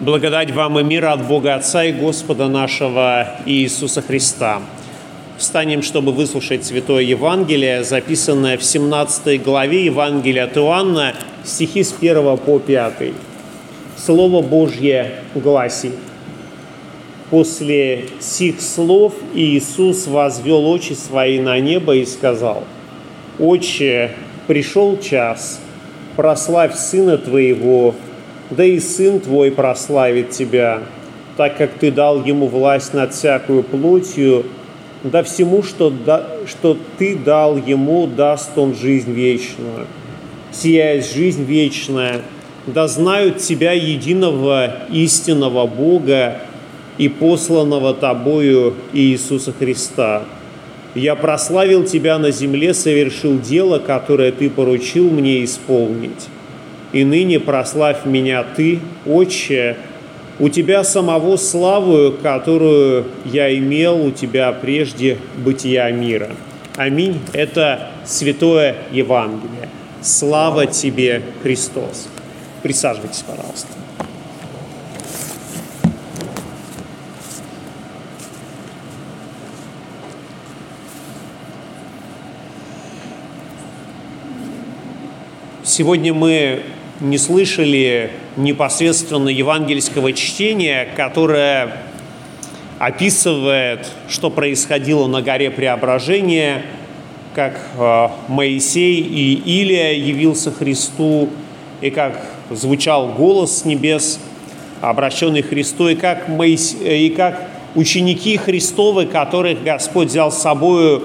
Благодать вам и мир от Бога Отца и Господа нашего Иисуса Христа. Встанем, чтобы выслушать Святое Евангелие, записанное в 17 главе Евангелия от Иоанна, стихи с 1 по 5. Слово Божье гласит. После сих слов Иисус возвел очи свои на небо и сказал, «Отче, пришел час, прославь Сына Твоего, да и Сын Твой прославит Тебя, так как Ты дал Ему власть над всякую плотью, да всему, что, да, что Ты дал Ему, даст Он жизнь вечную. Сия есть жизнь вечная, да знают Тебя единого истинного Бога и посланного Тобою Иисуса Христа. Я прославил Тебя на земле, совершил дело, которое Ты поручил мне исполнить и ныне прославь меня Ты, Отче, у Тебя самого славу, которую я имел у Тебя прежде бытия мира. Аминь. Это Святое Евангелие. Слава Тебе, Христос. Присаживайтесь, пожалуйста. Сегодня мы не слышали непосредственно евангельского чтения, которое описывает, что происходило на горе Преображения, как э, Моисей и Илия явился Христу, и как звучал голос с небес, обращенный Христу, и как, Моис... и как ученики Христовы, которых Господь взял с собой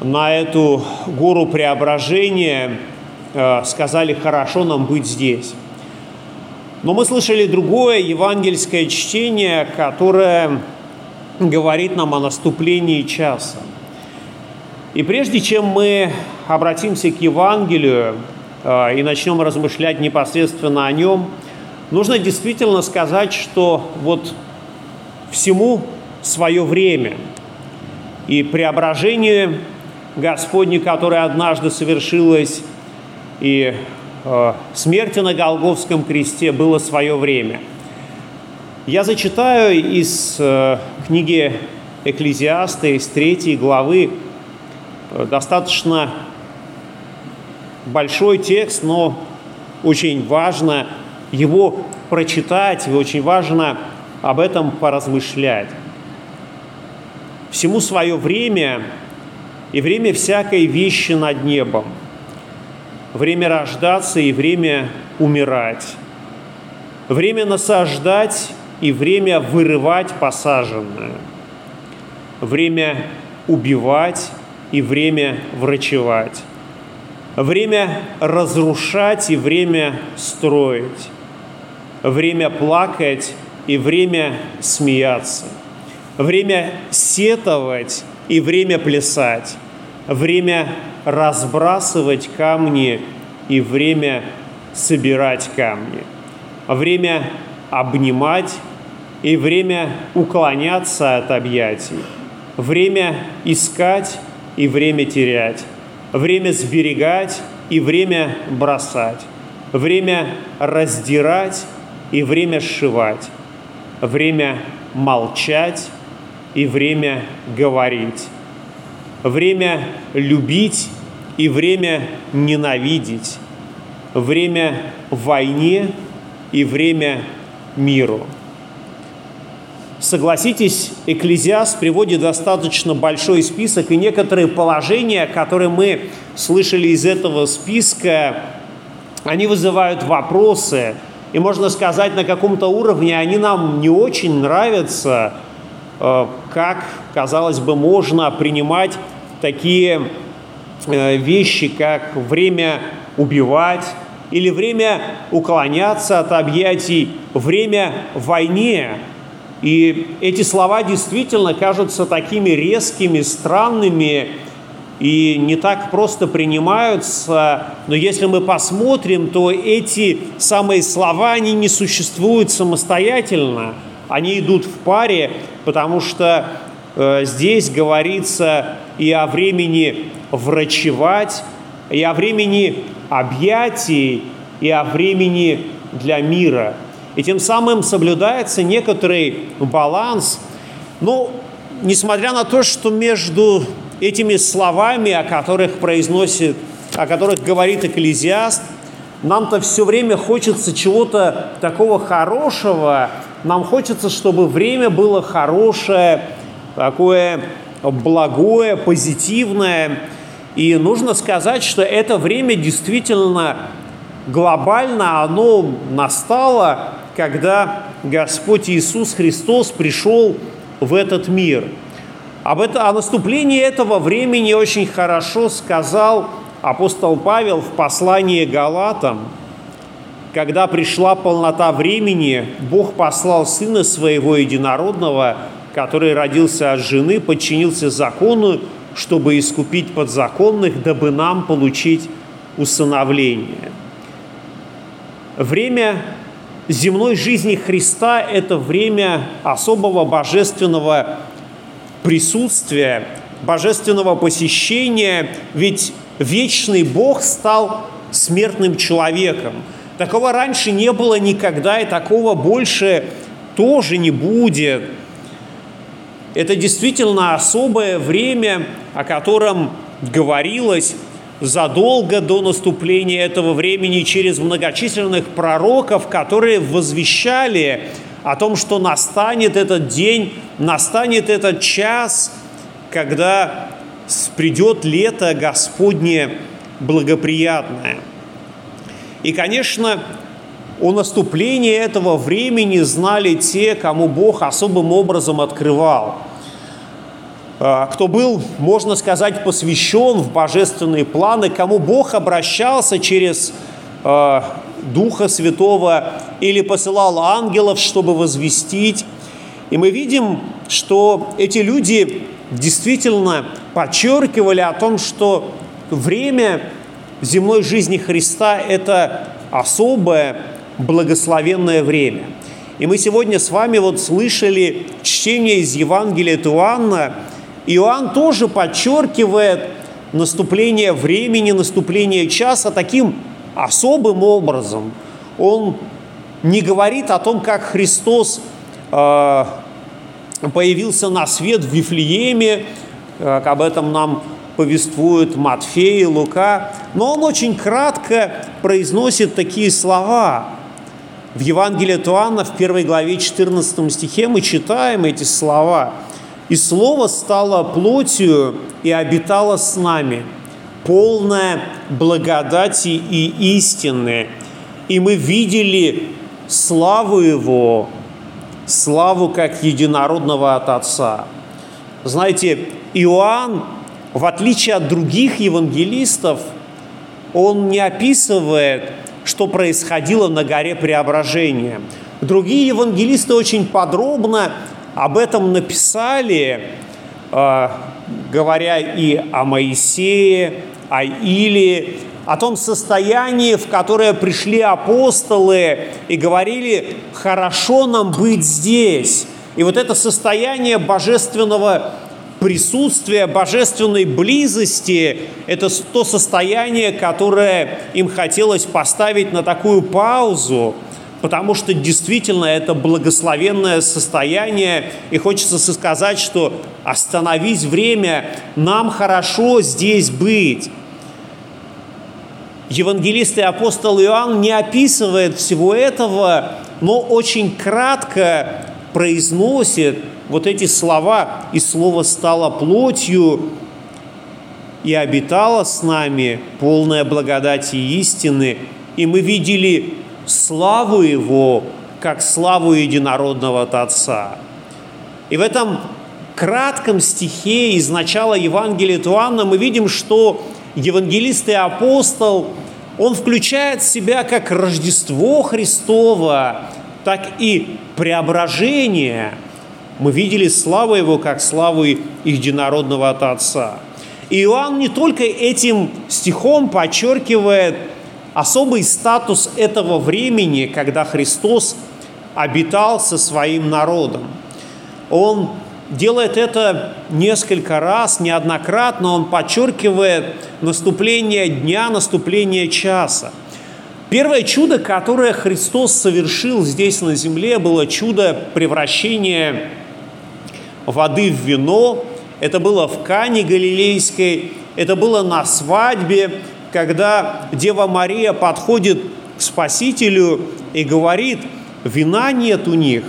на эту гору Преображения – Э, сказали, хорошо нам быть здесь. Но мы слышали другое евангельское чтение, которое говорит нам о наступлении часа. И прежде чем мы обратимся к Евангелию э, и начнем размышлять непосредственно о нем, нужно действительно сказать, что вот всему свое время. И преображение Господне, которое однажды совершилось и э, смерти на Голговском кресте было свое время. Я зачитаю из э, книги Экклезиаста, из третьей главы, э, достаточно большой текст, но очень важно его прочитать, и очень важно об этом поразмышлять. Всему свое время и время всякой вещи над небом – время рождаться и время умирать, время насаждать и время вырывать посаженное, время убивать и время врачевать, время разрушать и время строить, время плакать и время смеяться, время сетовать и время плясать, время разбрасывать камни и время собирать камни, время обнимать и время уклоняться от объятий, время искать и время терять, время сберегать и время бросать, время раздирать и время сшивать, время молчать и время говорить, время любить и время ненавидеть, время войне и время миру. Согласитесь, Экклезиаст приводит достаточно большой список, и некоторые положения, которые мы слышали из этого списка, они вызывают вопросы, и можно сказать, на каком-то уровне они нам не очень нравятся, э, как, казалось бы, можно принимать такие Э, вещи, как время убивать или время уклоняться от объятий, время войне. И эти слова действительно кажутся такими резкими, странными и не так просто принимаются. Но если мы посмотрим, то эти самые слова, они не существуют самостоятельно. Они идут в паре, потому что здесь говорится и о времени врачевать, и о времени объятий, и о времени для мира. и тем самым соблюдается некоторый баланс. Но несмотря на то, что между этими словами, о которых произносит, о которых говорит Экклезиаст, нам-то все время хочется чего-то такого хорошего, нам хочется, чтобы время было хорошее, такое благое, позитивное. И нужно сказать, что это время действительно глобально, оно настало, когда Господь Иисус Христос пришел в этот мир. Об это, о наступлении этого времени очень хорошо сказал апостол Павел в послании Галатам. Когда пришла полнота времени, Бог послал Сына Своего Единородного, который родился от жены, подчинился закону, чтобы искупить подзаконных, дабы нам получить усыновление. Время земной жизни Христа – это время особого божественного присутствия, божественного посещения, ведь вечный Бог стал смертным человеком. Такого раньше не было никогда, и такого больше тоже не будет – это действительно особое время, о котором говорилось задолго до наступления этого времени через многочисленных пророков, которые возвещали о том, что настанет этот день, настанет этот час, когда придет лето Господне благоприятное. И, конечно, о наступлении этого времени знали те, кому Бог особым образом открывал. А, кто был, можно сказать, посвящен в божественные планы, кому Бог обращался через а, Духа Святого или посылал ангелов, чтобы возвестить. И мы видим, что эти люди действительно подчеркивали о том, что время земной жизни Христа – это особое благословенное время. И мы сегодня с вами вот слышали чтение из Евангелия от Иоанна. Иоанн тоже подчеркивает наступление времени, наступление часа таким особым образом. Он не говорит о том, как Христос э, появился на свет в Вифлееме, как об этом нам повествуют Матфей и Лука, но он очень кратко произносит такие слова. В Евангелии от Иоанна в первой главе 14 стихе мы читаем эти слова. «И Слово стало плотью и обитало с нами, полное благодати и истины, и мы видели славу Его, славу как единородного от Отца». Знаете, Иоанн, в отличие от других евангелистов, он не описывает что происходило на горе Преображения. Другие евангелисты очень подробно об этом написали, э, говоря и о Моисее, о Илии, о том состоянии, в которое пришли апостолы и говорили, хорошо нам быть здесь. И вот это состояние божественного присутствие божественной близости – это то состояние, которое им хотелось поставить на такую паузу, потому что действительно это благословенное состояние, и хочется сказать, что остановись время, нам хорошо здесь быть. Евангелист и апостол Иоанн не описывает всего этого, но очень кратко произносит вот эти слова, и Слово стало плотью и обитало с нами, полная благодати и истины, и мы видели славу Его, как славу единородного от Отца. И в этом кратком стихе из начала Евангелия Туанна мы видим, что евангелист и апостол, он включает в себя как Рождество Христово, так и преображение – мы видели славу Его, как славу единородного от Отца. И Иоанн не только этим стихом подчеркивает особый статус этого времени, когда Христос обитал со своим народом. Он делает это несколько раз, неоднократно, он подчеркивает наступление дня, наступление часа. Первое чудо, которое Христос совершил здесь на земле, было чудо превращения воды в вино. Это было в Кане Галилейской, это было на свадьбе, когда Дева Мария подходит к Спасителю и говорит, вина нет у них.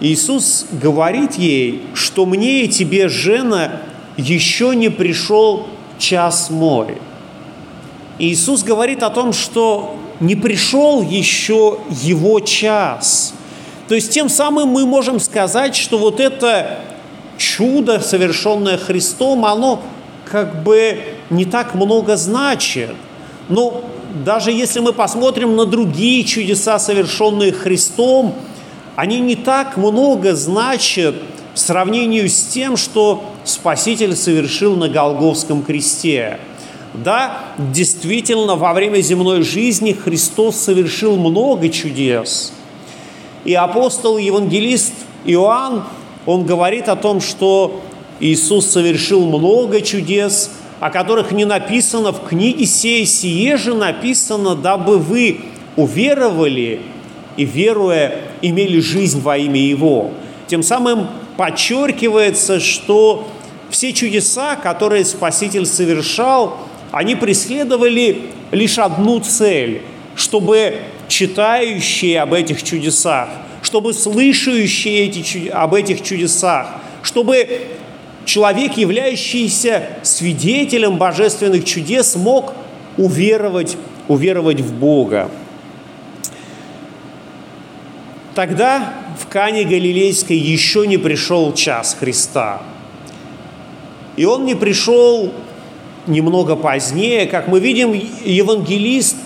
Иисус говорит ей, что мне и тебе, жена, еще не пришел час мой. Иисус говорит о том, что не пришел еще его час. То есть тем самым мы можем сказать, что вот это чудо, совершенное Христом, оно как бы не так много значит. Но даже если мы посмотрим на другие чудеса, совершенные Христом, они не так много значат в сравнении с тем, что Спаситель совершил на Голговском кресте. Да, действительно, во время земной жизни Христос совершил много чудес. И апостол, евангелист Иоанн, он говорит о том, что Иисус совершил много чудес, о которых не написано в книге сей, сие же написано, дабы вы уверовали и, веруя, имели жизнь во имя Его. Тем самым подчеркивается, что все чудеса, которые Спаситель совершал, они преследовали лишь одну цель, чтобы читающие об этих чудесах, чтобы слышащие эти, об этих чудесах, чтобы человек, являющийся свидетелем божественных чудес, мог уверовать, уверовать в Бога. Тогда в Кане Галилейской еще не пришел час Христа. И он не пришел немного позднее. Как мы видим, евангелист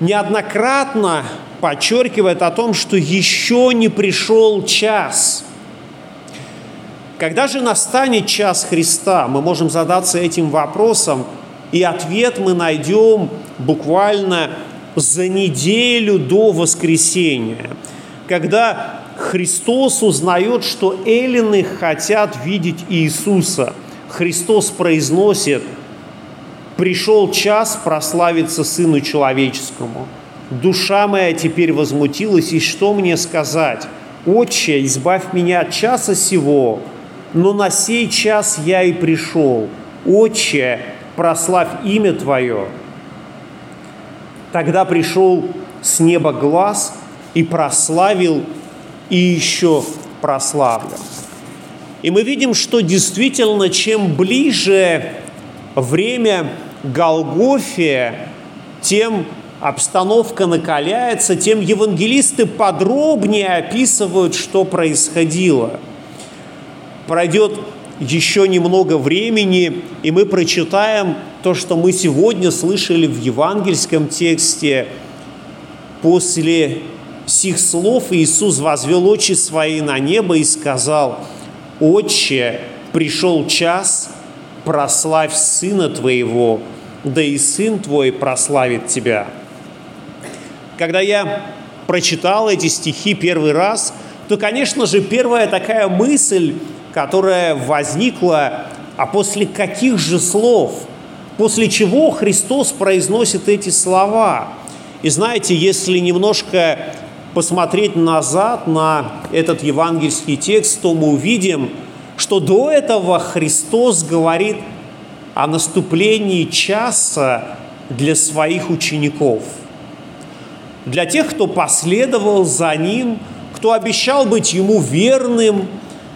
неоднократно подчеркивает о том, что еще не пришел час. Когда же настанет час Христа? Мы можем задаться этим вопросом, и ответ мы найдем буквально за неделю до воскресения – когда Христос узнает, что эллины хотят видеть Иисуса, Христос произносит, «Пришел час прославиться Сыну Человеческому. Душа моя теперь возмутилась, и что мне сказать? Отче, избавь меня от часа сего, но на сей час я и пришел. Отче, прославь имя Твое». Тогда пришел с неба глаз – и прославил, и еще прославлен. И мы видим, что действительно, чем ближе время Голгофе, тем обстановка накаляется, тем евангелисты подробнее описывают, что происходило. Пройдет еще немного времени, и мы прочитаем то, что мы сегодня слышали в евангельском тексте после сих слов Иисус возвел очи свои на небо и сказал, «Отче, пришел час, прославь Сына Твоего, да и Сын Твой прославит Тебя». Когда я прочитал эти стихи первый раз, то, конечно же, первая такая мысль, которая возникла, а после каких же слов, после чего Христос произносит эти слова. И знаете, если немножко посмотреть назад на этот евангельский текст, то мы увидим, что до этого Христос говорит о наступлении часа для своих учеников. Для тех, кто последовал за Ним, кто обещал быть Ему верным,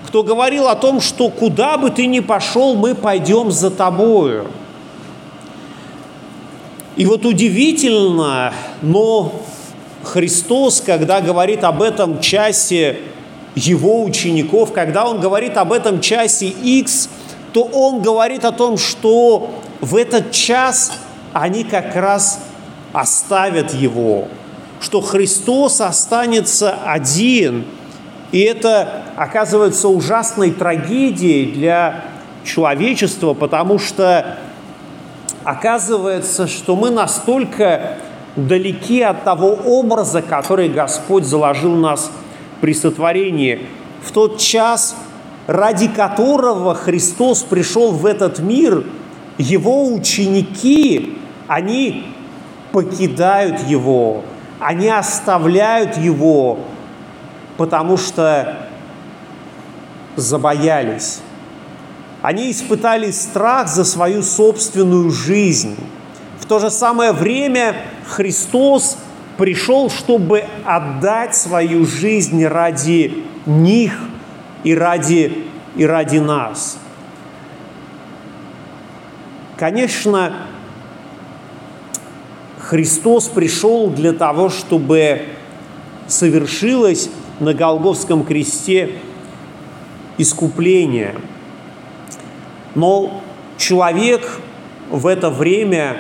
кто говорил о том, что куда бы ты ни пошел, мы пойдем за тобою. И вот удивительно, но Христос, когда говорит об этом часе его учеников, когда он говорит об этом часе X, то он говорит о том, что в этот час они как раз оставят его, что Христос останется один. И это оказывается ужасной трагедией для человечества, потому что оказывается, что мы настолько далеки от того образа, который Господь заложил нас при сотворении. В тот час, ради которого Христос пришел в этот мир, его ученики, они покидают Его, они оставляют Его, потому что забоялись. Они испытали страх за свою собственную жизнь. В то же самое время Христос пришел, чтобы отдать свою жизнь ради них и ради, и ради нас. Конечно, Христос пришел для того, чтобы совершилось на Голговском кресте искупление. Но человек в это время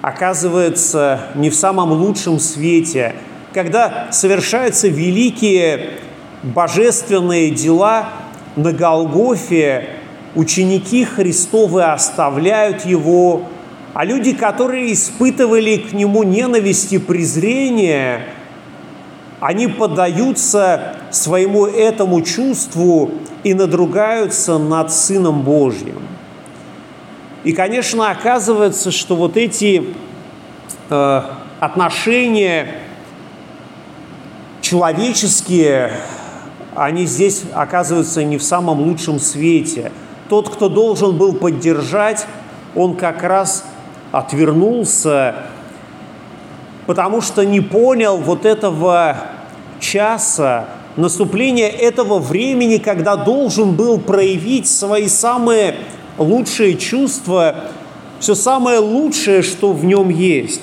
оказывается не в самом лучшем свете, когда совершаются великие божественные дела на Голгофе, ученики Христовы оставляют его, а люди, которые испытывали к нему ненависть и презрение, они поддаются своему этому чувству и надругаются над Сыном Божьим. И, конечно, оказывается, что вот эти э, отношения человеческие, они здесь оказываются не в самом лучшем свете. Тот, кто должен был поддержать, он как раз отвернулся, потому что не понял вот этого часа, наступления этого времени, когда должен был проявить свои самые лучшие чувства, все самое лучшее, что в нем есть.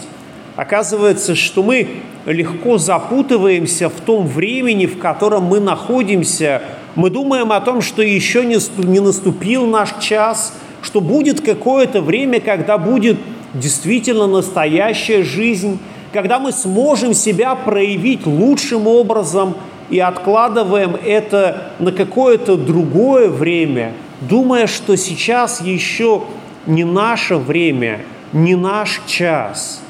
Оказывается, что мы легко запутываемся в том времени, в котором мы находимся. Мы думаем о том, что еще не наступил наш час, что будет какое-то время, когда будет действительно настоящая жизнь, когда мы сможем себя проявить лучшим образом и откладываем это на какое-то другое время – думая, что сейчас еще не наше время, не наш час.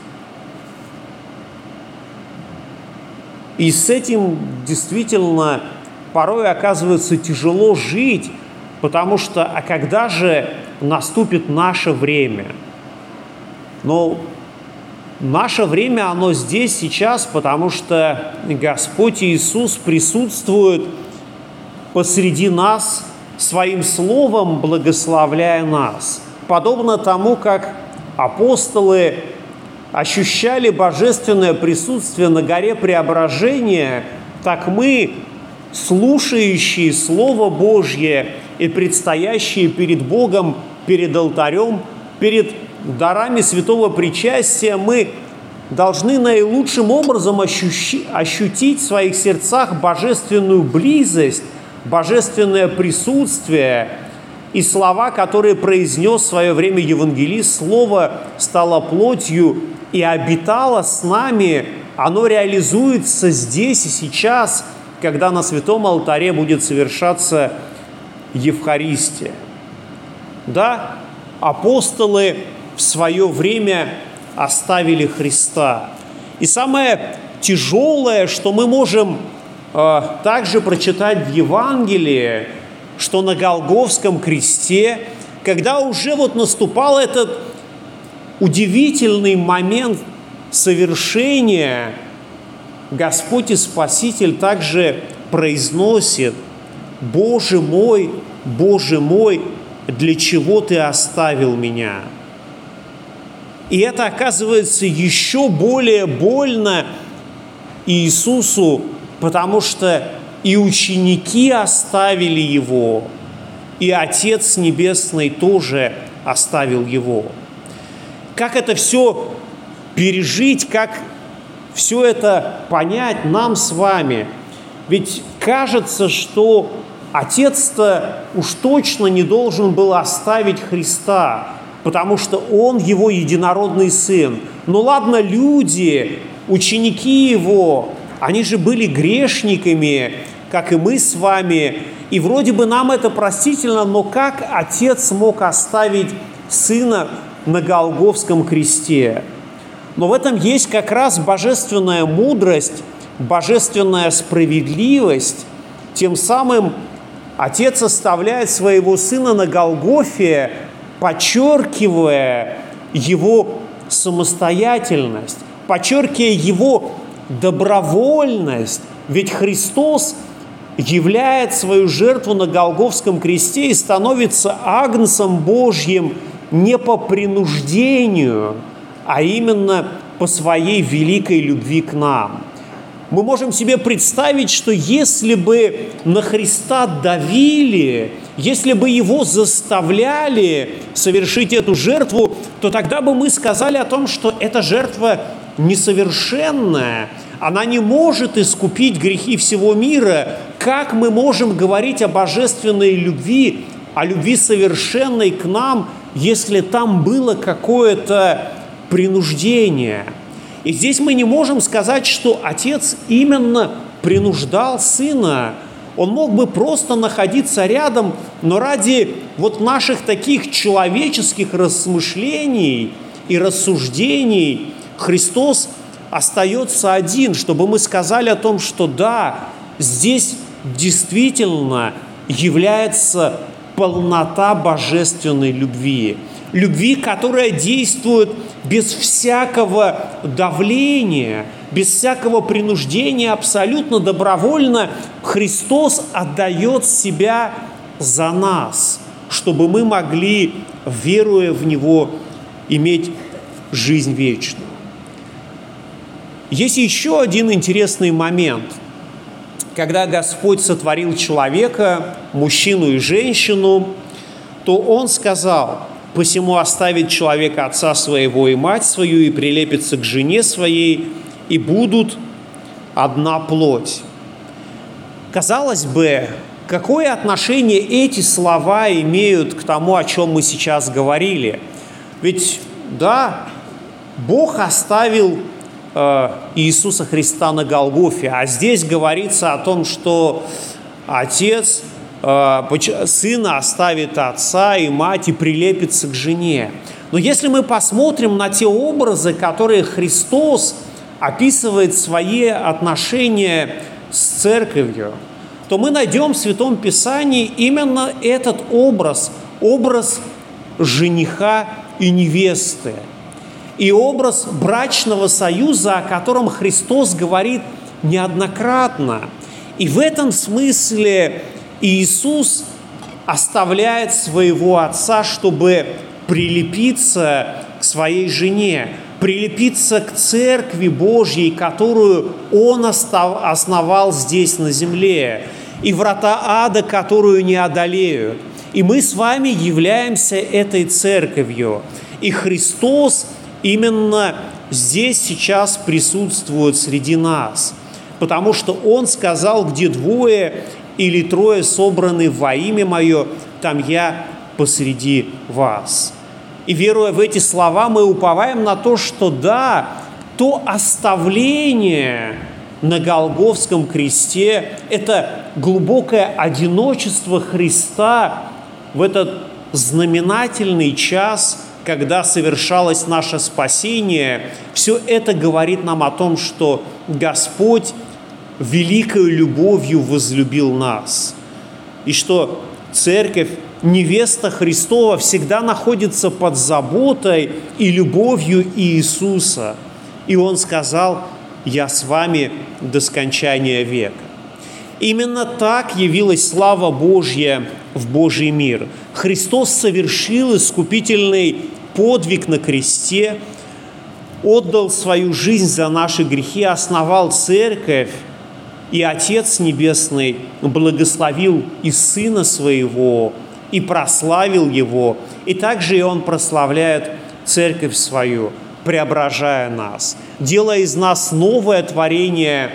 И с этим действительно порой оказывается тяжело жить, потому что а когда же наступит наше время? Но наше время, оно здесь сейчас, потому что Господь Иисус присутствует посреди нас – своим словом благословляя нас, подобно тому, как апостолы ощущали божественное присутствие на горе Преображения, так мы, слушающие Слово Божье и предстоящие перед Богом, перед алтарем, перед дарами святого причастия, мы должны наилучшим образом ощущи, ощутить в своих сердцах божественную близость божественное присутствие и слова, которые произнес в свое время евангелист, Слово стало плотью и обитало с нами, оно реализуется здесь и сейчас, когда на святом алтаре будет совершаться Евхаристия. Да, апостолы в свое время оставили Христа. И самое тяжелое, что мы можем а, также прочитать в Евангелии, что на Голговском кресте, когда уже вот наступал этот удивительный момент совершения, Господь и Спаситель также произносит, «Боже мой, Боже мой, для чего Ты оставил меня?» И это оказывается еще более больно Иисусу, потому что и ученики оставили его, и Отец Небесный тоже оставил его. Как это все пережить, как все это понять нам с вами? Ведь кажется, что Отец-то уж точно не должен был оставить Христа, потому что Он его единородный Сын. Но ладно, люди, ученики Его, они же были грешниками, как и мы с вами. И вроде бы нам это простительно, но как отец мог оставить сына на Голговском кресте? Но в этом есть как раз божественная мудрость, божественная справедливость. Тем самым отец оставляет своего сына на Голгофе, подчеркивая его самостоятельность, подчеркивая его добровольность. Ведь Христос являет свою жертву на Голговском кресте и становится агнцем Божьим не по принуждению, а именно по своей великой любви к нам. Мы можем себе представить, что если бы на Христа давили, если бы его заставляли совершить эту жертву, то тогда бы мы сказали о том, что эта жертва несовершенная, она не может искупить грехи всего мира. Как мы можем говорить о божественной любви, о любви совершенной к нам, если там было какое-то принуждение? И здесь мы не можем сказать, что отец именно принуждал сына. Он мог бы просто находиться рядом, но ради вот наших таких человеческих размышлений и рассуждений Христос остается один, чтобы мы сказали о том, что да, здесь действительно является полнота божественной любви. Любви, которая действует без всякого давления, без всякого принуждения, абсолютно добровольно. Христос отдает себя за нас, чтобы мы могли, веруя в Него, иметь жизнь вечную. Есть еще один интересный момент. Когда Господь сотворил человека, мужчину и женщину, то Он сказал, «Посему оставит человек отца своего и мать свою, и прилепится к жене своей, и будут одна плоть». Казалось бы, какое отношение эти слова имеют к тому, о чем мы сейчас говорили? Ведь, да, Бог оставил Э, Иисуса Христа на Голгофе. А здесь говорится о том, что отец э, сына оставит отца и мать и прилепится к жене. Но если мы посмотрим на те образы, которые Христос описывает свои отношения с церковью, то мы найдем в Святом Писании именно этот образ, образ жениха и невесты – и образ брачного союза, о котором Христос говорит неоднократно. И в этом смысле Иисус оставляет своего отца, чтобы прилепиться к своей жене, прилепиться к церкви Божьей, которую Он основал здесь на земле, и врата ада, которую не одолеют. И мы с вами являемся этой церковью. И Христос именно здесь сейчас присутствует среди нас, потому что Он сказал, где двое или трое собраны во имя Мое, там я посреди вас. И веруя в эти слова, мы уповаем на то, что да, то оставление на Голговском кресте, это глубокое одиночество Христа в этот знаменательный час – когда совершалось наше спасение, все это говорит нам о том, что Господь великой любовью возлюбил нас, и что церковь, невеста Христова, всегда находится под заботой и любовью Иисуса. И Он сказал, «Я с вами до скончания века». Именно так явилась слава Божья в Божий мир. Христос совершил искупительный подвиг на кресте, отдал свою жизнь за наши грехи, основал церковь, и Отец Небесный благословил и Сына Своего, и прославил Его, и также и Он прославляет церковь свою, преображая нас, делая из нас новое творение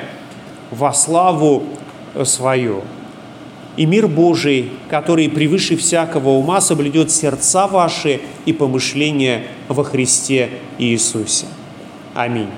во славу свою. И мир Божий, который превыше всякого ума соблюдет сердца ваши и помышления во Христе Иисусе. Аминь.